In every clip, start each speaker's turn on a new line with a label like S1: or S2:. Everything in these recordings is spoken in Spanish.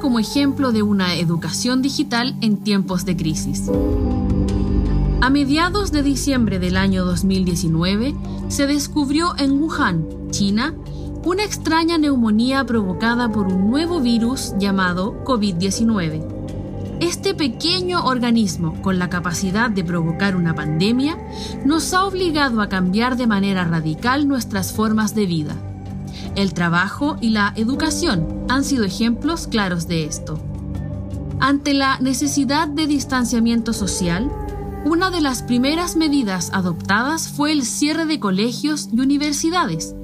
S1: Como ejemplo de una educación digital en tiempos de crisis. A mediados de diciembre del año 2019, se descubrió en Wuhan, China, una extraña neumonía provocada por un nuevo virus llamado COVID-19. Este pequeño organismo, con la capacidad de provocar una pandemia, nos ha obligado a cambiar de manera radical nuestras formas de vida. El trabajo y la educación han sido ejemplos claros de esto. Ante la necesidad de distanciamiento social, una de las primeras medidas adoptadas fue el cierre de colegios y universidades,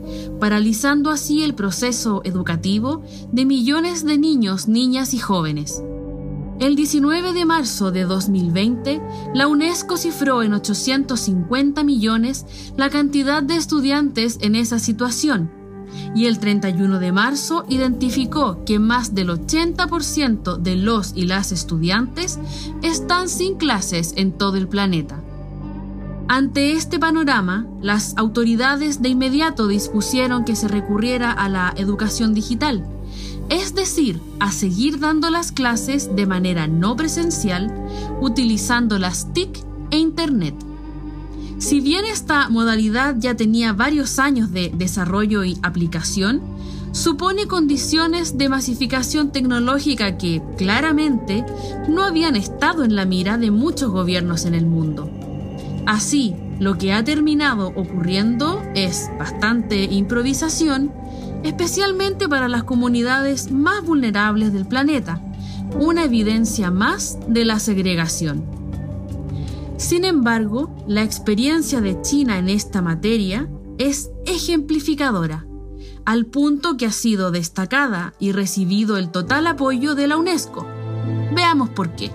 S1: paralizando así el proceso educativo de millones de niños, niñas y jóvenes. El 19 de marzo de 2020, la UNESCO cifró en 850 millones la cantidad de estudiantes en esa situación, y el 31 de marzo identificó que más del 80% de los y las estudiantes están sin clases en todo el planeta. Ante este panorama, las autoridades de inmediato dispusieron que se recurriera a la educación digital, es decir, a seguir dando las clases de manera no presencial utilizando las TIC e Internet. Si bien esta modalidad ya tenía varios años de desarrollo y aplicación, supone condiciones de masificación tecnológica que, claramente, no habían estado en la mira de muchos gobiernos en el mundo. Así, lo que ha terminado ocurriendo es bastante improvisación, especialmente para las comunidades más vulnerables del planeta, una evidencia más de la segregación. Sin embargo, la experiencia de China en esta materia es ejemplificadora, al punto que ha sido destacada y recibido el total apoyo de la UNESCO. Veamos por qué.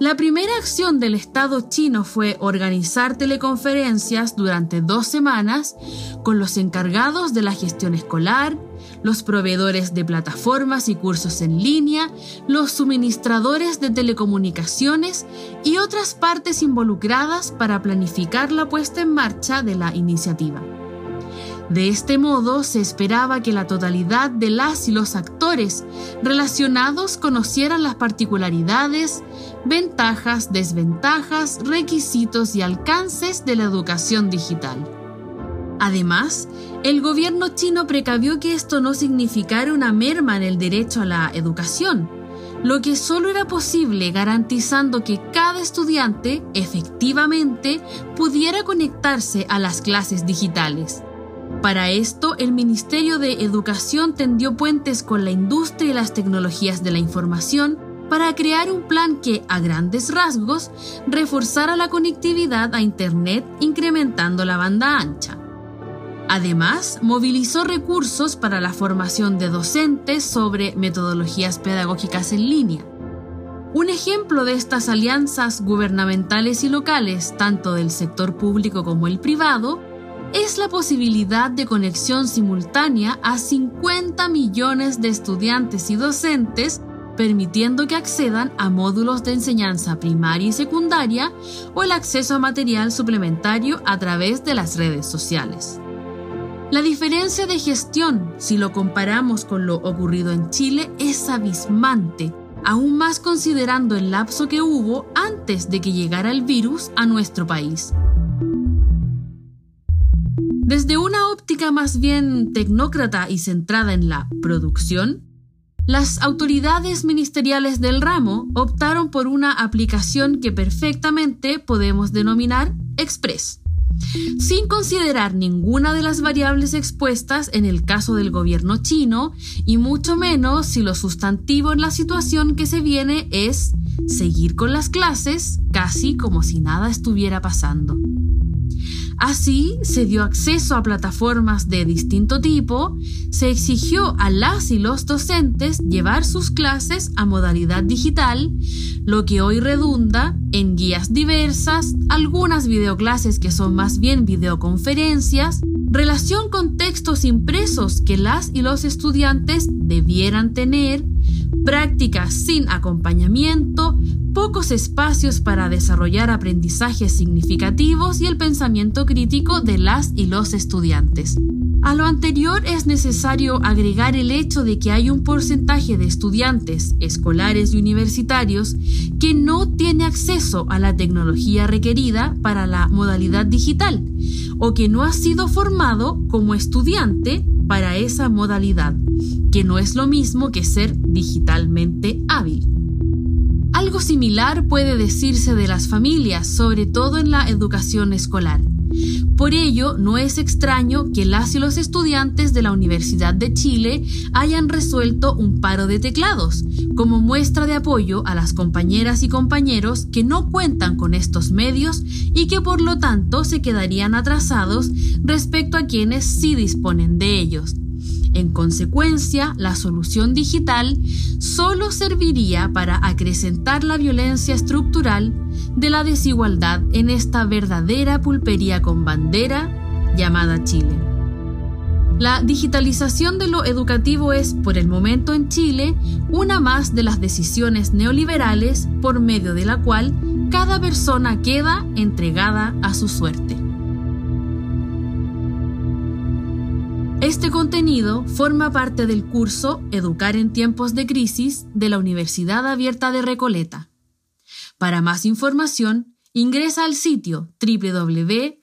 S1: La primera acción del Estado chino fue organizar teleconferencias durante dos semanas con los encargados de la gestión escolar, los proveedores de plataformas y cursos en línea, los suministradores de telecomunicaciones y otras partes involucradas para planificar la puesta en marcha de la iniciativa. De este modo, se esperaba que la totalidad de las y los actores relacionados conocieran las particularidades, ventajas, desventajas, requisitos y alcances de la educación digital. Además, el gobierno chino precavió que esto no significara una merma en el derecho a la educación, lo que solo era posible garantizando que cada estudiante efectivamente pudiera conectarse a las clases digitales. Para esto, el Ministerio de Educación tendió puentes con la industria y las tecnologías de la información para crear un plan que, a grandes rasgos, reforzara la conectividad a Internet incrementando la banda ancha. Además, movilizó recursos para la formación de docentes sobre metodologías pedagógicas en línea. Un ejemplo de estas alianzas gubernamentales y locales, tanto del sector público como el privado, es la posibilidad de conexión simultánea a 50 millones de estudiantes y docentes, permitiendo que accedan a módulos de enseñanza primaria y secundaria o el acceso a material suplementario a través de las redes sociales. La diferencia de gestión, si lo comparamos con lo ocurrido en Chile, es abismante, aún más considerando el lapso que hubo antes de que llegara el virus a nuestro país. Desde una óptica más bien tecnócrata y centrada en la producción, las autoridades ministeriales del ramo optaron por una aplicación que perfectamente podemos denominar Express sin considerar ninguna de las variables expuestas en el caso del gobierno chino y mucho menos si lo sustantivo en la situación que se viene es seguir con las clases casi como si nada estuviera pasando. Así se dio acceso a plataformas de distinto tipo, se exigió a las y los docentes llevar sus clases a modalidad digital, lo que hoy redunda en guías diversas, algunas videoclases que son más bien videoconferencias, relación con textos impresos que las y los estudiantes debieran tener, prácticas sin acompañamiento, pocos espacios para desarrollar aprendizajes significativos y el pensamiento crítico de las y los estudiantes. A lo anterior es necesario agregar el hecho de que hay un porcentaje de estudiantes escolares y universitarios que no tiene acceso a la tecnología requerida para la modalidad digital o que no ha sido formado como estudiante para esa modalidad, que no es lo mismo que ser digitalmente hábil. Algo similar puede decirse de las familias, sobre todo en la educación escolar. Por ello, no es extraño que las y los estudiantes de la Universidad de Chile hayan resuelto un paro de teclados, como muestra de apoyo a las compañeras y compañeros que no cuentan con estos medios y que por lo tanto se quedarían atrasados respecto a quienes sí disponen de ellos. En consecuencia, la solución digital solo serviría para acrecentar la violencia estructural de la desigualdad en esta verdadera pulpería con bandera llamada Chile. La digitalización de lo educativo es, por el momento en Chile, una más de las decisiones neoliberales por medio de la cual cada persona queda entregada a su suerte. Este contenido forma parte del curso Educar en tiempos de crisis de la Universidad Abierta de Recoleta. Para más información, ingresa al sitio www.uar.cl.